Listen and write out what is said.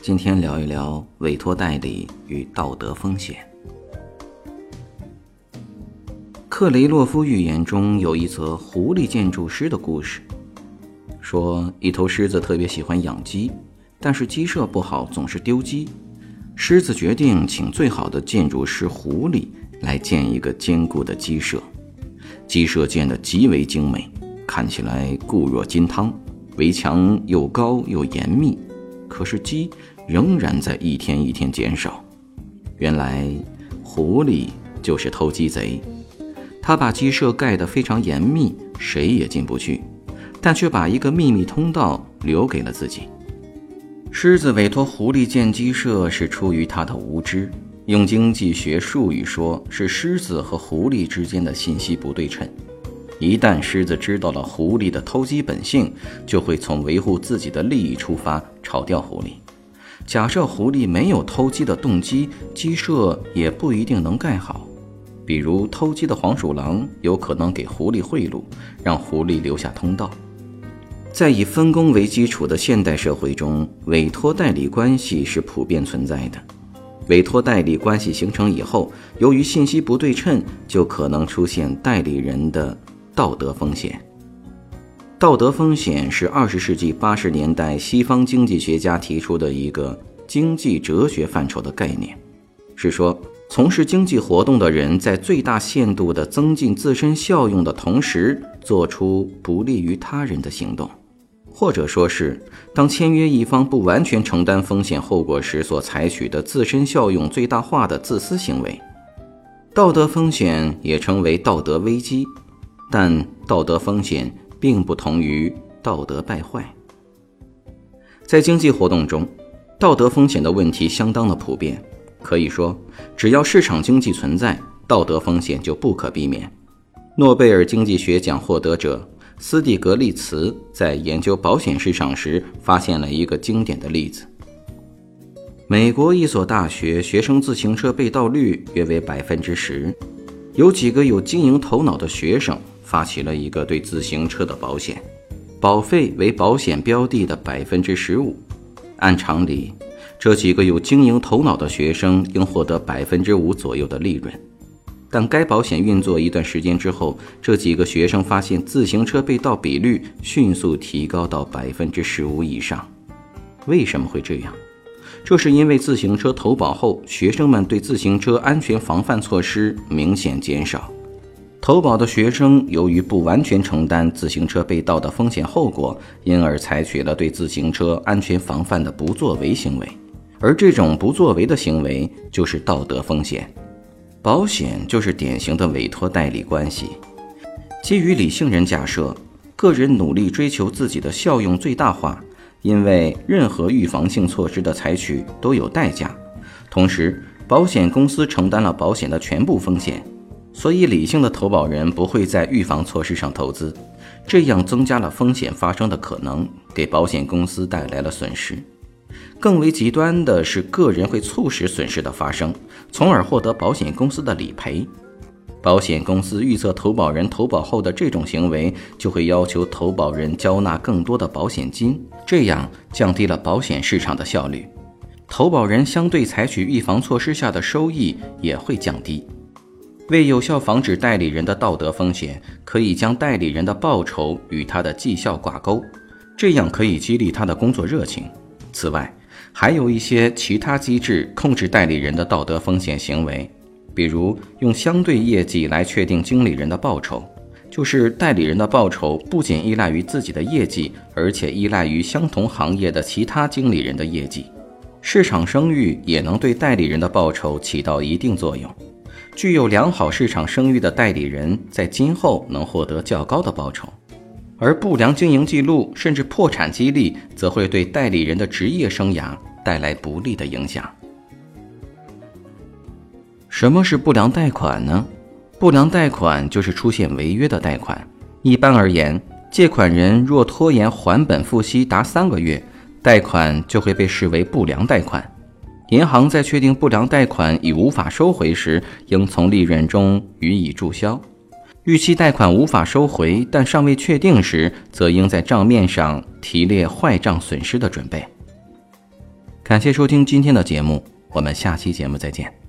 今天聊一聊委托代理与道德风险。克雷洛夫寓言中有一则狐狸建筑师的故事，说一头狮子特别喜欢养鸡，但是鸡舍不好，总是丢鸡。狮子决定请最好的建筑师狐狸来建一个坚固的鸡舍。鸡舍建得极为精美，看起来固若金汤，围墙又高又严密。可是鸡仍然在一天一天减少。原来狐狸就是偷鸡贼，他把鸡舍盖得非常严密，谁也进不去，但却把一个秘密通道留给了自己。狮子委托狐狸建鸡舍是出于他的无知，用经济学术语说，是狮子和狐狸之间的信息不对称。一旦狮子知道了狐狸的偷鸡本性，就会从维护自己的利益出发炒掉狐狸。假设狐狸没有偷鸡的动机，鸡舍也不一定能盖好。比如偷鸡的黄鼠狼有可能给狐狸贿赂，让狐狸留下通道。在以分工为基础的现代社会中，委托代理关系是普遍存在的。委托代理关系形成以后，由于信息不对称，就可能出现代理人的。道德风险。道德风险是二十世纪八十年代西方经济学家提出的一个经济哲学范畴的概念，是说从事经济活动的人在最大限度地增进自身效用的同时，做出不利于他人的行动，或者说是当签约一方不完全承担风险后果时所采取的自身效用最大化的自私行为。道德风险也称为道德危机。但道德风险并不同于道德败坏。在经济活动中，道德风险的问题相当的普遍。可以说，只要市场经济存在，道德风险就不可避免。诺贝尔经济学奖获得者斯蒂格利茨在研究保险市场时，发现了一个经典的例子：美国一所大学学生自行车被盗率约为百分之十，有几个有经营头脑的学生。发起了一个对自行车的保险，保费为保险标的的百分之十五。按常理，这几个有经营头脑的学生应获得百分之五左右的利润。但该保险运作一段时间之后，这几个学生发现自行车被盗比率迅速提高到百分之十五以上。为什么会这样？这是因为自行车投保后，学生们对自行车安全防范措施明显减少。投保的学生由于不完全承担自行车被盗的风险后果，因而采取了对自行车安全防范的不作为行为，而这种不作为的行为就是道德风险。保险就是典型的委托代理关系。基于理性人假设，个人努力追求自己的效用最大化，因为任何预防性措施的采取都有代价，同时保险公司承担了保险的全部风险。所以，理性的投保人不会在预防措施上投资，这样增加了风险发生的可能，给保险公司带来了损失。更为极端的是，个人会促使损失的发生，从而获得保险公司的理赔。保险公司预测投保人投保后的这种行为，就会要求投保人交纳更多的保险金，这样降低了保险市场的效率。投保人相对采取预防措施下的收益也会降低。为有效防止代理人的道德风险，可以将代理人的报酬与他的绩效挂钩，这样可以激励他的工作热情。此外，还有一些其他机制控制代理人的道德风险行为，比如用相对业绩来确定经理人的报酬，就是代理人的报酬不仅依赖于自己的业绩，而且依赖于相同行业的其他经理人的业绩。市场声誉也能对代理人的报酬起到一定作用。具有良好市场声誉的代理人，在今后能获得较高的报酬，而不良经营记录甚至破产激励，则会对代理人的职业生涯带来不利的影响。什么是不良贷款呢？不良贷款就是出现违约的贷款。一般而言，借款人若拖延还本付息达三个月，贷款就会被视为不良贷款。银行在确定不良贷款已无法收回时，应从利润中予以注销。逾期贷款无法收回但尚未确定时，则应在账面上提列坏账损失的准备。感谢收听今天的节目，我们下期节目再见。